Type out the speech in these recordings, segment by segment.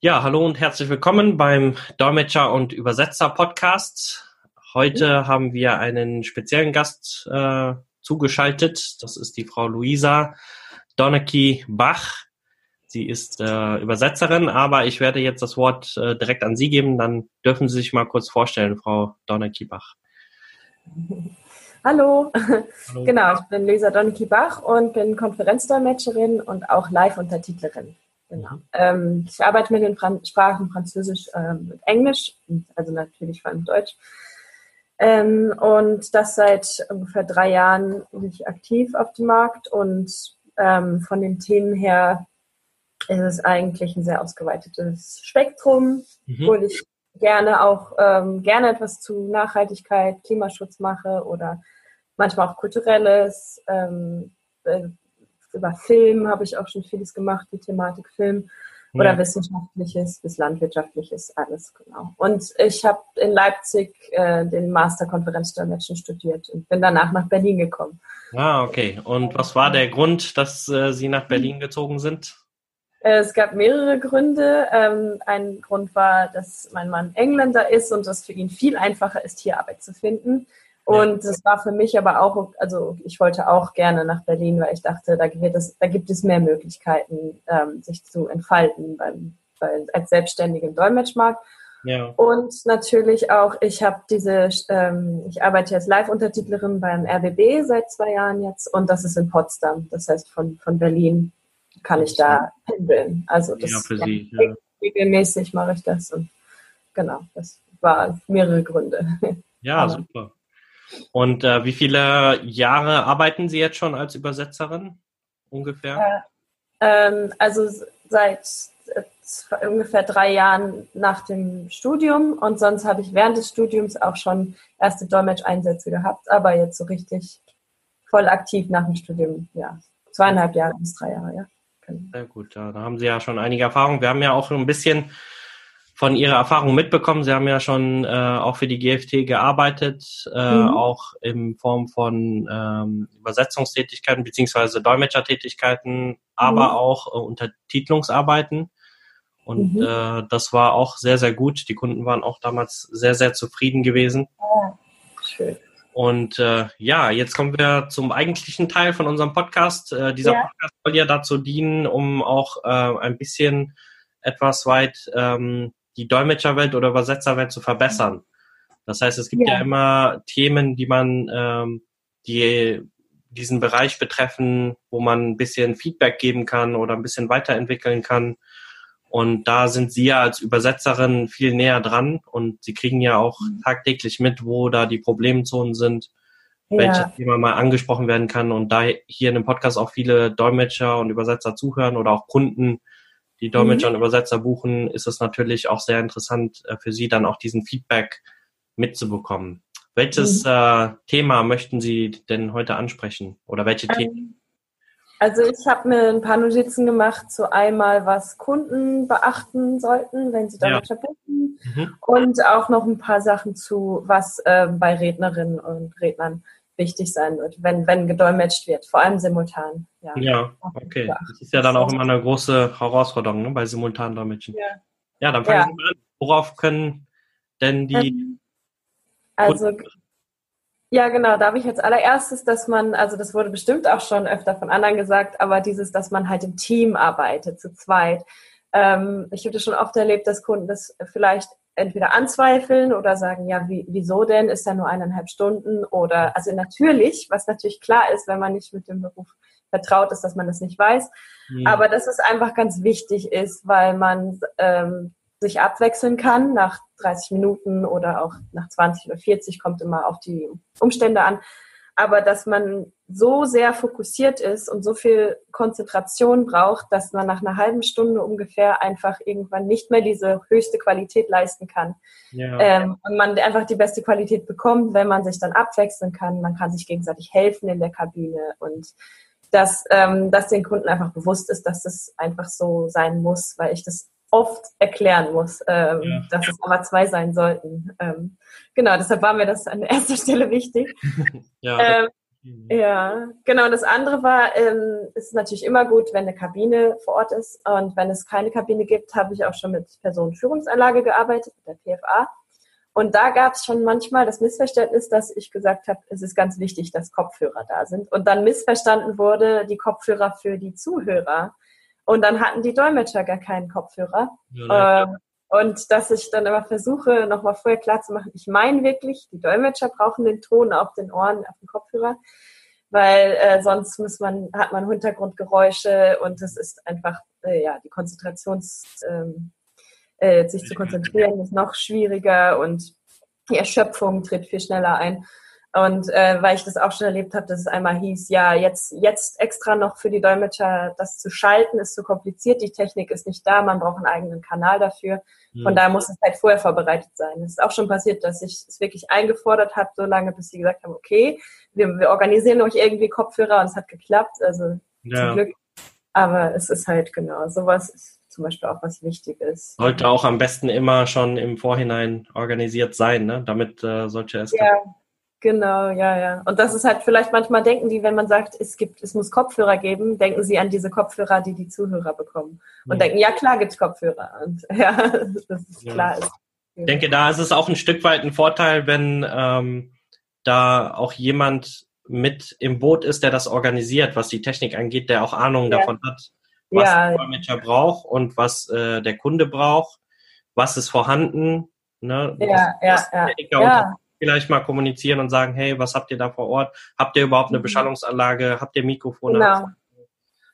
Ja, hallo und herzlich willkommen beim Dolmetscher und Übersetzer Podcast. Heute mhm. haben wir einen speziellen Gast äh, zugeschaltet. Das ist die Frau Luisa Donnecky Bach. Sie ist äh, Übersetzerin, aber ich werde jetzt das Wort äh, direkt an Sie geben. Dann dürfen Sie sich mal kurz vorstellen, Frau Donnecky Bach. Hallo. Hallo. Genau, ich bin Luisa Donnecky Bach und bin Konferenzdolmetscherin und auch Live-Untertitlerin. Genau. Ähm, ich arbeite mit den Fran Sprachen Französisch ähm, und Englisch, also natürlich vor allem Deutsch. Ähm, und das seit ungefähr drei Jahren bin ich aktiv auf dem Markt und ähm, von den Themen her ist es eigentlich ein sehr ausgeweitetes Spektrum, mhm. wo ich gerne auch ähm, gerne etwas zu Nachhaltigkeit, Klimaschutz mache oder manchmal auch kulturelles, ähm, äh, über Film habe ich auch schon vieles gemacht, die Thematik Film oder ja. wissenschaftliches bis landwirtschaftliches, alles genau. Und ich habe in Leipzig äh, den Master Konferenzdolmetschen studiert und bin danach nach Berlin gekommen. Ah, okay. Und was war der Grund, dass äh, Sie nach Berlin gezogen sind? Äh, es gab mehrere Gründe. Ähm, ein Grund war, dass mein Mann Engländer ist und es für ihn viel einfacher ist, hier Arbeit zu finden. Und ja. das war für mich aber auch, also ich wollte auch gerne nach Berlin, weil ich dachte, da gibt es, da gibt es mehr Möglichkeiten, ähm, sich zu entfalten beim, bei, als selbstständige Dolmetschmarkt. Ja. Und natürlich auch, ich habe diese, ähm, ich arbeite als Live-Untertitlerin beim RBB seit zwei Jahren jetzt und das ist in Potsdam. Das heißt, von, von Berlin kann ich da pendeln. Also das ja, für Sie, ja. regelmäßig mache ich das und genau, das war mehrere Gründe. Ja, super. Und äh, wie viele Jahre arbeiten Sie jetzt schon als Übersetzerin ungefähr? Äh, ähm, also seit äh, ungefähr drei Jahren nach dem Studium und sonst habe ich während des Studiums auch schon erste Dolmetsch-Einsätze gehabt, aber jetzt so richtig voll aktiv nach dem Studium, ja, zweieinhalb Jahre bis drei Jahre, ja. Sehr gut, da haben Sie ja schon einige Erfahrungen. Wir haben ja auch ein bisschen von Ihrer Erfahrung mitbekommen. Sie haben ja schon äh, auch für die GFT gearbeitet, äh, mhm. auch in Form von ähm, Übersetzungstätigkeiten beziehungsweise Dolmetschertätigkeiten, aber mhm. auch äh, Untertitelungsarbeiten. Und mhm. äh, das war auch sehr, sehr gut. Die Kunden waren auch damals sehr, sehr zufrieden gewesen. Ja, schön. Und äh, ja, jetzt kommen wir zum eigentlichen Teil von unserem Podcast. Äh, dieser ja. Podcast soll ja dazu dienen, um auch äh, ein bisschen etwas weit ähm, die Dolmetscherwelt oder Übersetzerwelt zu verbessern. Das heißt, es gibt ja, ja immer Themen, die man, ähm, die diesen Bereich betreffen, wo man ein bisschen Feedback geben kann oder ein bisschen weiterentwickeln kann. Und da sind Sie ja als Übersetzerin viel näher dran und Sie kriegen ja auch mhm. tagtäglich mit, wo da die Problemzonen sind, ja. welches Thema mal angesprochen werden kann. Und da hier in dem Podcast auch viele Dolmetscher und Übersetzer zuhören oder auch Kunden, die Dolmetscher mhm. und Übersetzer buchen, ist es natürlich auch sehr interessant äh, für Sie dann auch diesen Feedback mitzubekommen. Welches mhm. äh, Thema möchten Sie denn heute ansprechen oder welche ähm, Themen? Also ich habe mir ein paar Notizen gemacht zu einmal, was Kunden beachten sollten, wenn sie Dolmetscher ja. buchen mhm. und auch noch ein paar Sachen zu, was äh, bei Rednerinnen und Rednern wichtig sein wird, wenn, wenn gedolmetscht wird, vor allem simultan. Ja, ja okay. Das ist ja dann auch immer eine große Herausforderung ne, bei simultanen Dolmetschen. Ja, ja dann fangen ja. wir an. Worauf können denn die. Ähm, also, ja, genau, da habe ich als allererstes, dass man, also das wurde bestimmt auch schon öfter von anderen gesagt, aber dieses, dass man halt im Team arbeitet, zu zweit. Ähm, ich habe das schon oft erlebt, dass Kunden das vielleicht entweder anzweifeln oder sagen, ja, wie, wieso denn? Ist ja nur eineinhalb Stunden oder, also natürlich, was natürlich klar ist, wenn man nicht mit dem Beruf vertraut ist, dass man das nicht weiß. Mhm. Aber dass es einfach ganz wichtig ist, weil man ähm, sich abwechseln kann nach 30 Minuten oder auch nach 20 oder 40, kommt immer auf die Umstände an aber dass man so sehr fokussiert ist und so viel Konzentration braucht, dass man nach einer halben Stunde ungefähr einfach irgendwann nicht mehr diese höchste Qualität leisten kann. Ja. Ähm, und man einfach die beste Qualität bekommt, wenn man sich dann abwechseln kann. Man kann sich gegenseitig helfen in der Kabine und dass, ähm, dass den Kunden einfach bewusst ist, dass das einfach so sein muss, weil ich das oft erklären muss, ähm, ja. dass es aber zwei sein sollten. Ähm, genau, deshalb war mir das an erster Stelle wichtig. ja, ähm, Mhm. Ja, genau. Das andere war, ähm, es ist natürlich immer gut, wenn eine Kabine vor Ort ist. Und wenn es keine Kabine gibt, habe ich auch schon mit Personenführungsanlage gearbeitet, mit der PFA. Und da gab es schon manchmal das Missverständnis, dass ich gesagt habe, es ist ganz wichtig, dass Kopfhörer da sind. Und dann missverstanden wurde, die Kopfhörer für die Zuhörer. Und dann hatten die Dolmetscher gar keinen Kopfhörer. Ja, ähm, und dass ich dann immer versuche, nochmal vorher klar zu machen, ich meine wirklich, die Dolmetscher brauchen den Ton auf den Ohren, auf den Kopfhörer, weil äh, sonst muss man, hat man Hintergrundgeräusche und es ist einfach, äh, ja, die Konzentrations, ähm, äh, sich zu konzentrieren ist noch schwieriger und die Erschöpfung tritt viel schneller ein. Und äh, weil ich das auch schon erlebt habe, dass es einmal hieß, ja, jetzt, jetzt extra noch für die Dolmetscher das zu schalten, ist zu kompliziert, die Technik ist nicht da, man braucht einen eigenen Kanal dafür. Von mhm. daher muss es halt vorher vorbereitet sein. Es ist auch schon passiert, dass ich es wirklich eingefordert habe, so lange, bis sie gesagt haben, okay, wir, wir organisieren euch irgendwie Kopfhörer und es hat geklappt, also ja. zum Glück. Aber es ist halt genau, sowas zum Beispiel auch was Wichtiges. Sollte auch am besten immer schon im Vorhinein organisiert sein, ne? damit äh, solche es ja. Genau, ja, ja. Und das ist halt vielleicht manchmal denken die, wenn man sagt, es gibt, es muss Kopfhörer geben, denken sie an diese Kopfhörer, die die Zuhörer bekommen und ja. denken, ja klar gibt's Kopfhörer und ja, das ist ja. klar. Ist. Ich denke, da ist es auch ein Stück weit ein Vorteil, wenn ähm, da auch jemand mit im Boot ist, der das organisiert, was die Technik angeht, der auch Ahnung ja. davon hat, was ja. der Dolmetscher braucht und was äh, der Kunde braucht, was ist vorhanden. Ne? Ja, das, ja, ja. ja vielleicht mal kommunizieren und sagen, hey, was habt ihr da vor Ort? Habt ihr überhaupt eine mhm. Beschallungsanlage? Habt ihr Mikrofone? Genau.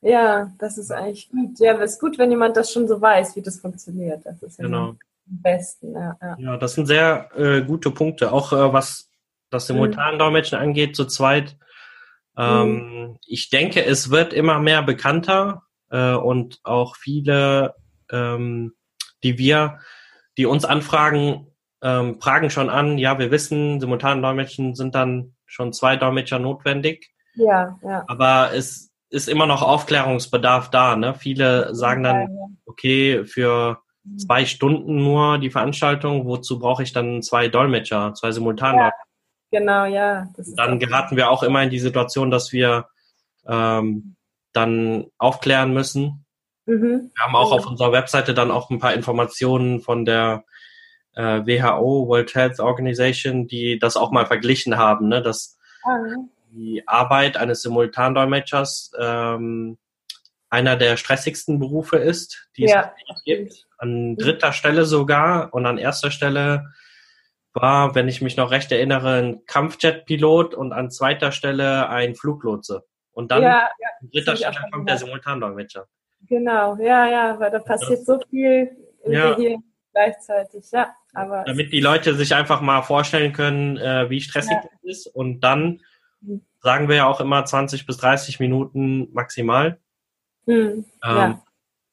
Ja, das ist eigentlich gut. Ja, es ist gut, wenn jemand das schon so weiß, wie das funktioniert. Das ist ja genau. am besten. Ja, ja. ja, das sind sehr äh, gute Punkte. Auch äh, was das Simultandolmetschen mhm. angeht, zu zweit. Ähm, mhm. Ich denke, es wird immer mehr bekannter äh, und auch viele, ähm, die wir, die uns anfragen, ähm, fragen schon an, ja, wir wissen, simultan Dolmetschen sind dann schon zwei Dolmetscher notwendig. Ja, ja. Aber es ist immer noch Aufklärungsbedarf da. Ne? Viele sagen dann, okay, für mhm. zwei Stunden nur die Veranstaltung, wozu brauche ich dann zwei Dolmetscher, zwei simultan ja, Genau, ja. dann geraten wir auch immer in die Situation, dass wir ähm, dann aufklären müssen. Mhm. Wir haben auch ja. auf unserer Webseite dann auch ein paar Informationen von der äh, WHO, World Health Organization, die das auch mal verglichen haben, ne, dass mhm. die Arbeit eines Simultandolmetschers ähm, einer der stressigsten Berufe ist, die ja. es gibt. An dritter Stelle sogar und an erster Stelle war, wenn ich mich noch recht erinnere, ein Kampfjet-Pilot und an zweiter Stelle ein Fluglotse. Und dann ja, ja, an dritter Stelle kommt der Simultandolmetscher. Genau, ja, ja, weil da passiert so viel ja. hier gleichzeitig, ja. Aber Damit die Leute sich einfach mal vorstellen können, äh, wie stressig ja. das ist. Und dann mhm. sagen wir ja auch immer 20 bis 30 Minuten maximal. Mhm. Ähm, ja.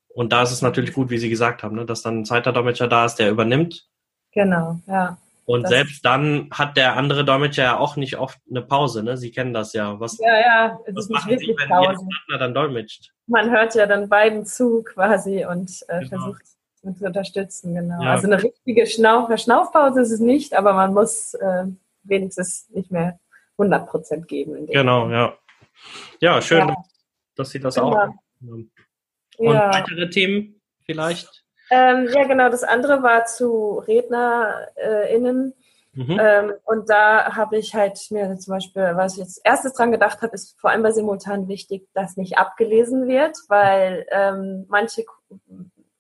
Und da ist es natürlich gut, wie Sie gesagt haben, ne, dass dann ein zweiter Dolmetscher da ist, der übernimmt. Genau, ja. Und das selbst dann hat der andere Dolmetscher ja auch nicht oft eine Pause, ne? Sie kennen das ja. Was, ja, ja, es was ist machen Sie, wenn Pause. Ihr Partner dann dolmetscht? Man hört ja dann beiden zu quasi und äh, genau. versucht zu unterstützen, genau. Ja. Also eine richtige Schnauf Schnaufpause ist es nicht, aber man muss äh, wenigstens nicht mehr 100 Prozent geben. genau, Fall. ja. Ja, schön, ja. dass Sie das genau. auch. Und ja. weitere Themen vielleicht? Ähm, ja, genau. Das andere war zu RednerInnen. Mhm. Ähm, und da habe ich halt mir zum Beispiel, was ich jetzt erstes dran gedacht habe, ist vor allem bei Simultan wichtig, dass nicht abgelesen wird, weil ähm, manche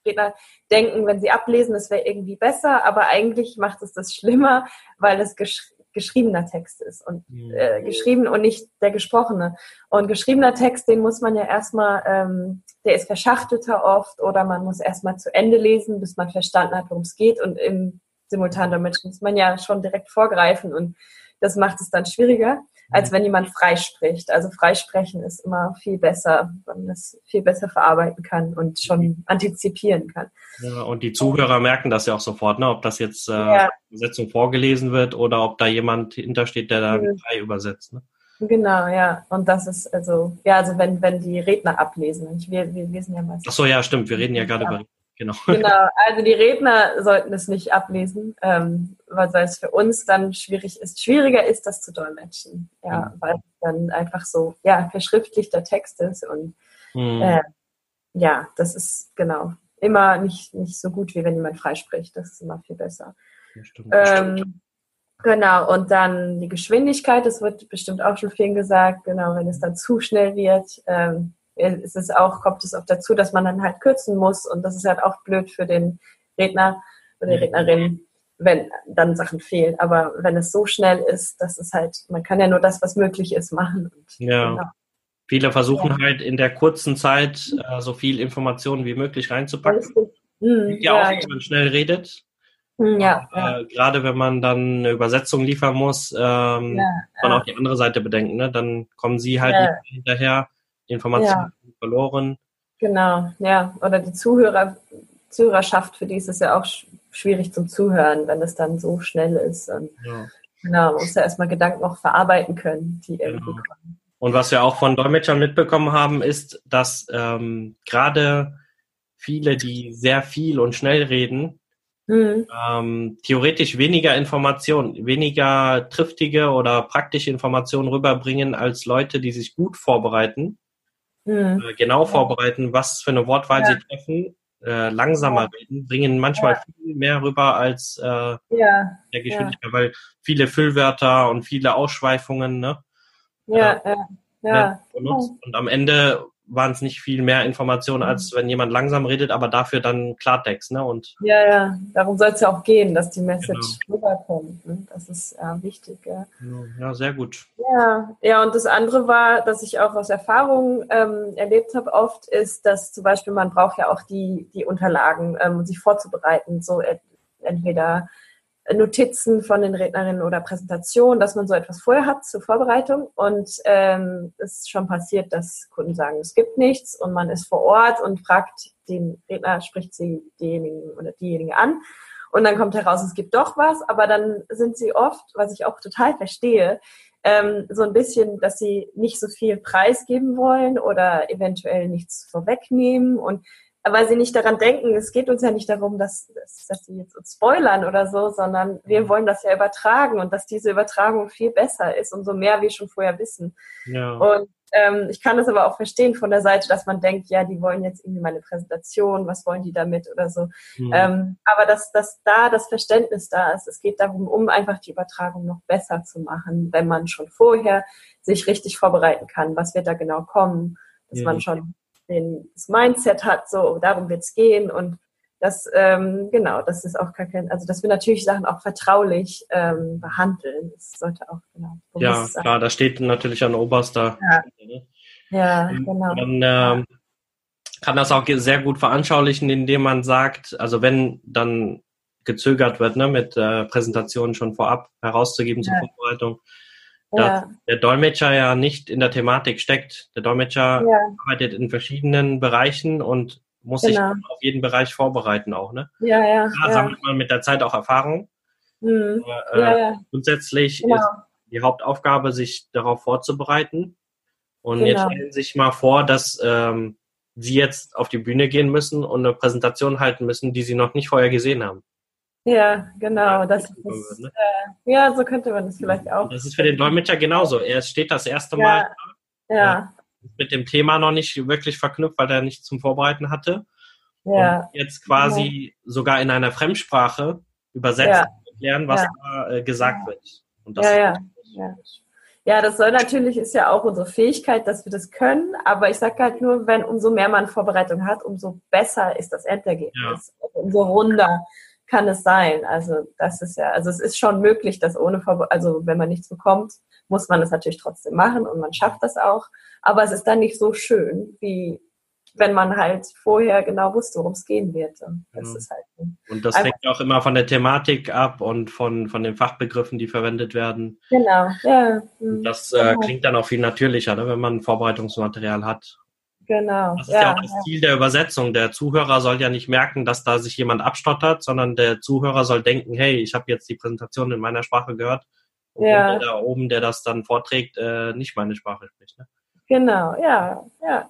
Redner denken, wenn sie ablesen, es wäre irgendwie besser, aber eigentlich macht es das schlimmer, weil es gesch geschriebener Text ist und mhm. äh, geschrieben und nicht der gesprochene. Und geschriebener Text, den muss man ja erstmal, ähm, der ist verschachtelter oft oder man muss erstmal zu Ende lesen, bis man verstanden hat, worum es geht. Und im Simultandolmetschen muss man ja schon direkt vorgreifen und das macht es dann schwieriger als wenn jemand freispricht. Also freisprechen ist immer viel besser, weil man das viel besser verarbeiten kann und schon antizipieren kann. Ja, und die Zuhörer merken das ja auch sofort, ne? ob das jetzt äh, ja. Übersetzung vorgelesen wird oder ob da jemand hintersteht, der da mhm. frei übersetzt. Ne? Genau, ja. Und das ist also, ja, also wenn, wenn die Redner ablesen. Wir, wir lesen ja meistens. Ach so, ja, stimmt. Wir reden ja gerade über Genau. genau, also die Redner sollten es nicht ablesen, ähm, weil es für uns dann schwierig ist, schwieriger ist, das zu dolmetschen. Ja, mhm. weil es dann einfach so, ja, verschriftlichter Text ist und mhm. äh, ja, das ist genau immer nicht, nicht so gut, wie wenn jemand freispricht. Das ist immer viel besser. Ja, stimmt, ähm, Genau, und dann die Geschwindigkeit, das wird bestimmt auch schon vielen gesagt, genau, wenn es dann zu schnell wird, ähm, ist es auch, kommt es auch dazu, dass man dann halt kürzen muss und das ist halt auch blöd für den Redner oder die Rednerin, wenn dann Sachen fehlen. Aber wenn es so schnell ist, das ist halt, man kann ja nur das, was möglich ist, machen. Und, ja. Genau. Viele versuchen ja. halt in der kurzen Zeit äh, so viel Informationen wie möglich reinzupacken. Mhm, ja, ja, auch, wenn man schnell redet. Hm, ja, ja. Äh, gerade wenn man dann eine Übersetzung liefern muss, ähm, ja, man auch die andere Seite bedenken. Ne? Dann kommen sie halt hinterher, die Informationen verloren. Genau, ja. Oder die Zuhörer, Zuhörerschaft, für die ist es ja auch schwierig zum Zuhören, wenn es dann so schnell ist. Und, Genau, man muss ja erstmal Gedanken auch verarbeiten können, die irgendwie genau. kommen. Und was wir auch von Dolmetschern mitbekommen haben, ist, dass ähm, gerade viele, die sehr viel und schnell reden, Mhm. Ähm, theoretisch weniger Informationen, weniger triftige oder praktische Informationen rüberbringen als Leute, die sich gut vorbereiten, mhm. äh, genau ja. vorbereiten, was für eine Wortwahl ja. sie treffen, äh, langsamer ja. reden, bringen manchmal viel mehr rüber als äh, der Geschwindigkeit, weil viele Füllwörter und viele Ausschweifungen, ne? Ja, ja, ja. Benutzt. Und am Ende waren es nicht viel mehr Informationen, als mhm. wenn jemand langsam redet, aber dafür dann Klartext, ne? Und ja, ja, darum soll es ja auch gehen, dass die Message genau. rüberkommt. Ne? Das ist ja wichtig, ja. Ja, sehr gut. Ja, ja, und das andere war, dass ich auch aus Erfahrung ähm, erlebt habe oft, ist, dass zum Beispiel man braucht ja auch die, die Unterlagen, ähm, um sich vorzubereiten, so entweder Notizen von den Rednerinnen oder Präsentationen, dass man so etwas vorher hat zur Vorbereitung. Und ähm, es ist schon passiert, dass Kunden sagen, es gibt nichts und man ist vor Ort und fragt den Redner, spricht sie diejenigen oder diejenige an. Und dann kommt heraus, es gibt doch was, aber dann sind sie oft, was ich auch total verstehe, ähm, so ein bisschen, dass sie nicht so viel preisgeben wollen oder eventuell nichts vorwegnehmen und weil sie nicht daran denken, es geht uns ja nicht darum, dass, dass, dass sie jetzt uns spoilern oder so, sondern wir mhm. wollen das ja übertragen und dass diese Übertragung viel besser ist, umso mehr wir schon vorher wissen. Ja. Und ähm, ich kann das aber auch verstehen von der Seite, dass man denkt, ja, die wollen jetzt irgendwie meine Präsentation, was wollen die damit oder so. Mhm. Ähm, aber dass, dass da das Verständnis da ist, es geht darum, um einfach die Übertragung noch besser zu machen, wenn man schon vorher sich richtig vorbereiten kann, was wird da genau kommen, dass ja. man schon den, das Mindset hat, so darum wird es gehen und das, ähm, genau, das ist auch gar kein, also dass wir natürlich Sachen auch vertraulich ähm, behandeln. Das sollte auch, genau. Ja, sein. klar, da steht natürlich an oberster. Ja, ne? ja genau. Dann ähm, kann das auch sehr gut veranschaulichen, indem man sagt, also wenn dann gezögert wird, ne, mit äh, Präsentationen schon vorab herauszugeben zur Vorbereitung, dass ja. der Dolmetscher ja nicht in der Thematik steckt. Der Dolmetscher ja. arbeitet in verschiedenen Bereichen und muss genau. sich auf jeden Bereich vorbereiten auch, ne? Ja, ja. Da ja. sammelt man mit der Zeit auch Erfahrung. Mhm. Äh, ja, ja. Grundsätzlich genau. ist die Hauptaufgabe, sich darauf vorzubereiten. Und genau. jetzt stellen Sie sich mal vor, dass ähm, Sie jetzt auf die Bühne gehen müssen und eine Präsentation halten müssen, die Sie noch nicht vorher gesehen haben. Ja, genau. Das ist, ne? äh, ja, so könnte man das vielleicht auch. Das ist für den Dolmetscher genauso. Er steht das erste Mal ja. ja. mit dem Thema noch nicht wirklich verknüpft, weil er nicht zum Vorbereiten hatte. Ja. Und jetzt quasi ja. sogar in einer Fremdsprache übersetzt ja. erklären, was da äh, gesagt wird. Und das ja, ja. ja. Ja, das soll natürlich, ist ja auch unsere Fähigkeit, dass wir das können, aber ich sage halt nur, wenn umso mehr man Vorbereitung hat, umso besser ist das Endergebnis, ja. umso runder kann es sein. Also das ist ja, also es ist schon möglich, dass ohne Verbot, also wenn man nichts bekommt, muss man es natürlich trotzdem machen und man schafft das auch. Aber es ist dann nicht so schön, wie wenn man halt vorher genau wusste, worum es gehen wird. Das ja. ist halt und das hängt auch immer von der Thematik ab und von, von den Fachbegriffen, die verwendet werden. Genau, ja. Und das äh, genau. klingt dann auch viel natürlicher, ne, wenn man Vorbereitungsmaterial hat. Genau. Das ist ja, ja auch das ja. Ziel der Übersetzung. Der Zuhörer soll ja nicht merken, dass da sich jemand abstottert, sondern der Zuhörer soll denken, hey, ich habe jetzt die Präsentation in meiner Sprache gehört. Und ja. der da oben, der das dann vorträgt, äh, nicht meine Sprache spricht. Ne? Genau, ja, ja.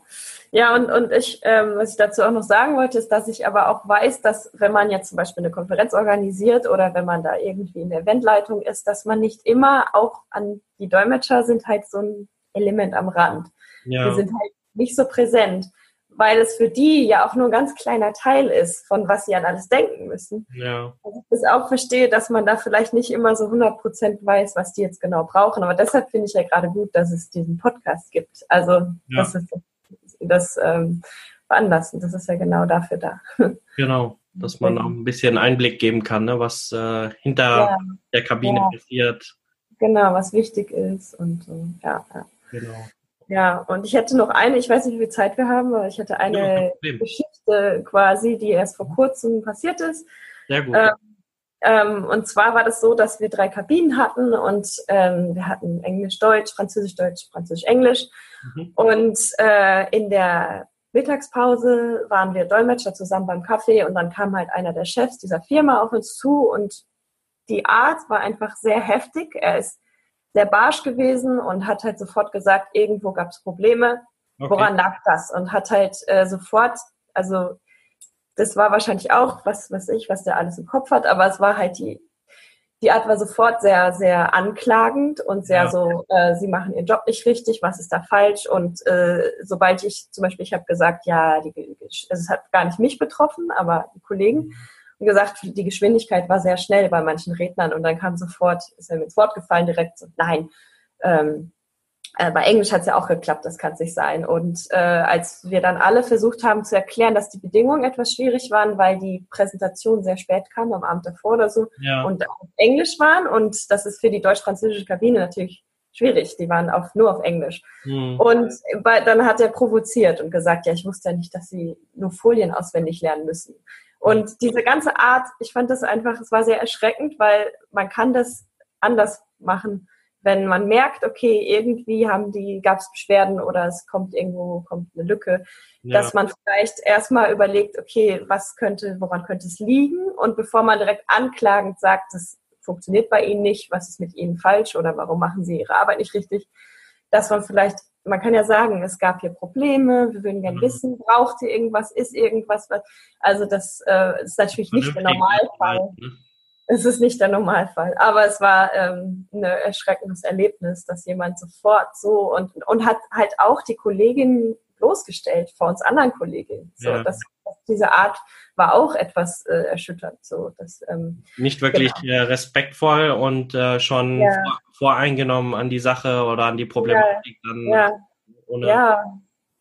Ja, und, und ich, ähm, was ich dazu auch noch sagen wollte, ist, dass ich aber auch weiß, dass wenn man jetzt zum Beispiel eine Konferenz organisiert oder wenn man da irgendwie in der Eventleitung ist, dass man nicht immer auch an die Dolmetscher sind halt so ein Element am Rand. Ja. Die sind halt nicht so präsent weil es für die ja auch nur ein ganz kleiner Teil ist, von was sie an alles denken müssen. Ja. Also ich das auch verstehe, dass man da vielleicht nicht immer so 100 Prozent weiß, was die jetzt genau brauchen. Aber deshalb finde ich ja gerade gut, dass es diesen Podcast gibt. Also ja. das ist das ähm, veranlassen. Das ist ja genau dafür da. Genau, dass man auch ein bisschen Einblick geben kann, ne, was äh, hinter ja. der Kabine passiert. Genau, was wichtig ist und so. Ja, ja. Genau. Ja, und ich hätte noch eine, ich weiß nicht, wie viel Zeit wir haben, aber ich hätte eine ja, Geschichte quasi, die erst vor kurzem passiert ist. Sehr gut. Ähm, ähm, und zwar war das so, dass wir drei Kabinen hatten und ähm, wir hatten Englisch, Deutsch, Französisch, Deutsch, Französisch, Englisch. Mhm. Und äh, in der Mittagspause waren wir Dolmetscher zusammen beim Kaffee und dann kam halt einer der Chefs dieser Firma auf uns zu und die Art war einfach sehr heftig. Er ist sehr barsch gewesen und hat halt sofort gesagt, irgendwo gab es Probleme. Okay. Woran lag das? Und hat halt äh, sofort, also das war wahrscheinlich auch, was weiß ich, was der alles im Kopf hat, aber es war halt die, die Art war sofort sehr, sehr anklagend und sehr ja. so, äh, sie machen ihren Job nicht richtig, was ist da falsch? Und äh, sobald ich zum Beispiel, ich habe gesagt, ja, die, also es hat gar nicht mich betroffen, aber die Kollegen. Wie gesagt, die Geschwindigkeit war sehr schnell bei manchen Rednern und dann kam sofort, ist er mir ins Wort gefallen, direkt so, nein, ähm, äh, bei Englisch hat es ja auch geklappt, das kann es nicht sein. Und äh, als wir dann alle versucht haben zu erklären, dass die Bedingungen etwas schwierig waren, weil die Präsentation sehr spät kam, am Abend davor oder so, ja. und auf Englisch waren und das ist für die deutsch-französische Kabine natürlich schwierig. Die waren auf, nur auf Englisch. Mhm. Und bei, dann hat er provoziert und gesagt, ja, ich wusste ja nicht, dass sie nur Folien auswendig lernen müssen. Und diese ganze Art, ich fand das einfach, es war sehr erschreckend, weil man kann das anders machen, wenn man merkt, okay, irgendwie haben die, gab es Beschwerden oder es kommt irgendwo, kommt eine Lücke, ja. dass man vielleicht erstmal überlegt, okay, was könnte, woran könnte es liegen? Und bevor man direkt anklagend sagt, das funktioniert bei Ihnen nicht, was ist mit Ihnen falsch oder warum machen Sie Ihre Arbeit nicht richtig, dass man vielleicht man kann ja sagen, es gab hier Probleme, wir würden gerne mhm. wissen, braucht ihr irgendwas, ist irgendwas, was, also das äh, ist natürlich nicht der Normalfall. Ne? Es ist nicht der Normalfall, aber es war ähm, ein erschreckendes Erlebnis, dass jemand sofort so und, und hat halt auch die Kollegin bloßgestellt vor uns anderen Kolleginnen. So, ja. das, diese Art war auch etwas äh, erschütternd. So, dass, ähm, Nicht wirklich genau. äh, respektvoll und äh, schon ja. voreingenommen an die Sache oder an die Problematik. Ja. Dann ja. Ohne ja.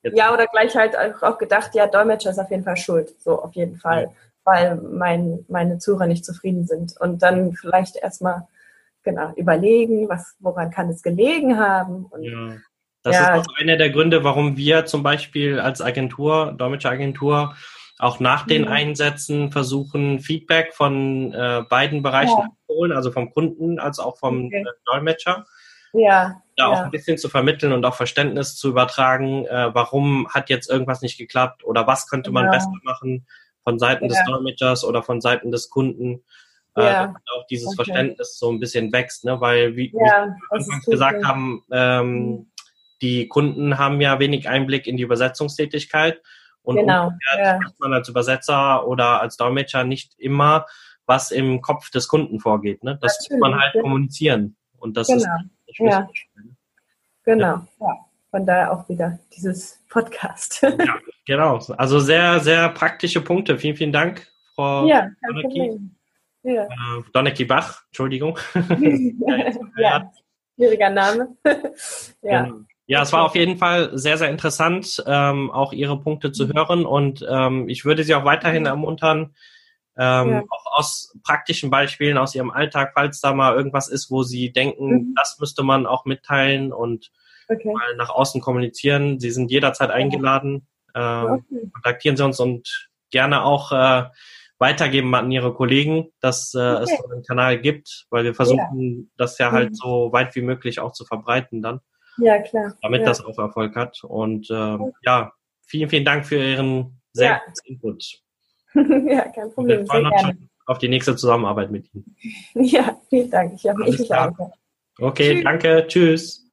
ja, oder gleich halt auch gedacht, ja, Dolmetscher ist auf jeden Fall schuld. So, auf jeden Fall. Ja. Weil mein, meine Zuhörer nicht zufrieden sind. Und dann vielleicht erstmal genau, überlegen, was, woran kann es gelegen haben. Und ja. Das ja. ist auch einer der Gründe, warum wir zum Beispiel als Agentur, Dolmetscher-Agentur, auch nach den mhm. Einsätzen versuchen, Feedback von äh, beiden Bereichen ja. zu holen, also vom Kunden als auch vom okay. äh, Dolmetscher. Ja. Da ja. auch ein bisschen zu vermitteln und auch Verständnis zu übertragen, äh, warum hat jetzt irgendwas nicht geklappt oder was könnte man besser machen von Seiten des Dolmetschers oder von Seiten des Kunden. Äh, ja. auch dieses okay. Verständnis so ein bisschen wächst, ne? weil wie, wie wir anfangs gesagt haben, ähm, mhm die Kunden haben ja wenig Einblick in die Übersetzungstätigkeit und genau, ja. hat man als Übersetzer oder als Dolmetscher nicht immer, was im Kopf des Kunden vorgeht. Ne? Das Natürlich, muss man halt ja. kommunizieren und das genau. ist ja. Ne? Genau, ja. Von daher auch wieder dieses Podcast. ja, genau. Also sehr, sehr praktische Punkte. Vielen, vielen Dank, Frau ja, Donecki. Ja. Äh, Donecki Bach, Entschuldigung. ja, schwieriger Name. ja. Genau. Ja, es war auf jeden Fall sehr, sehr interessant, ähm, auch Ihre Punkte zu mhm. hören und ähm, ich würde Sie auch weiterhin ermuntern, ähm, ja. auch aus praktischen Beispielen aus Ihrem Alltag, falls da mal irgendwas ist, wo Sie denken, mhm. das müsste man auch mitteilen und okay. mal nach außen kommunizieren. Sie sind jederzeit eingeladen. Äh, okay. Kontaktieren Sie uns und gerne auch äh, weitergeben an Ihre Kollegen, dass äh, okay. es so einen Kanal gibt, weil wir versuchen, ja. das ja halt mhm. so weit wie möglich auch zu verbreiten dann. Ja, klar. Damit ja. das auch Erfolg hat. Und äh, ja, vielen, vielen Dank für Ihren sehr ja. guten Input. ja, kein Problem. Wir freuen uns schon auf die nächste Zusammenarbeit mit Ihnen. Ja, vielen Dank. Ich habe mich auch. Okay, Tschüss. danke. Tschüss.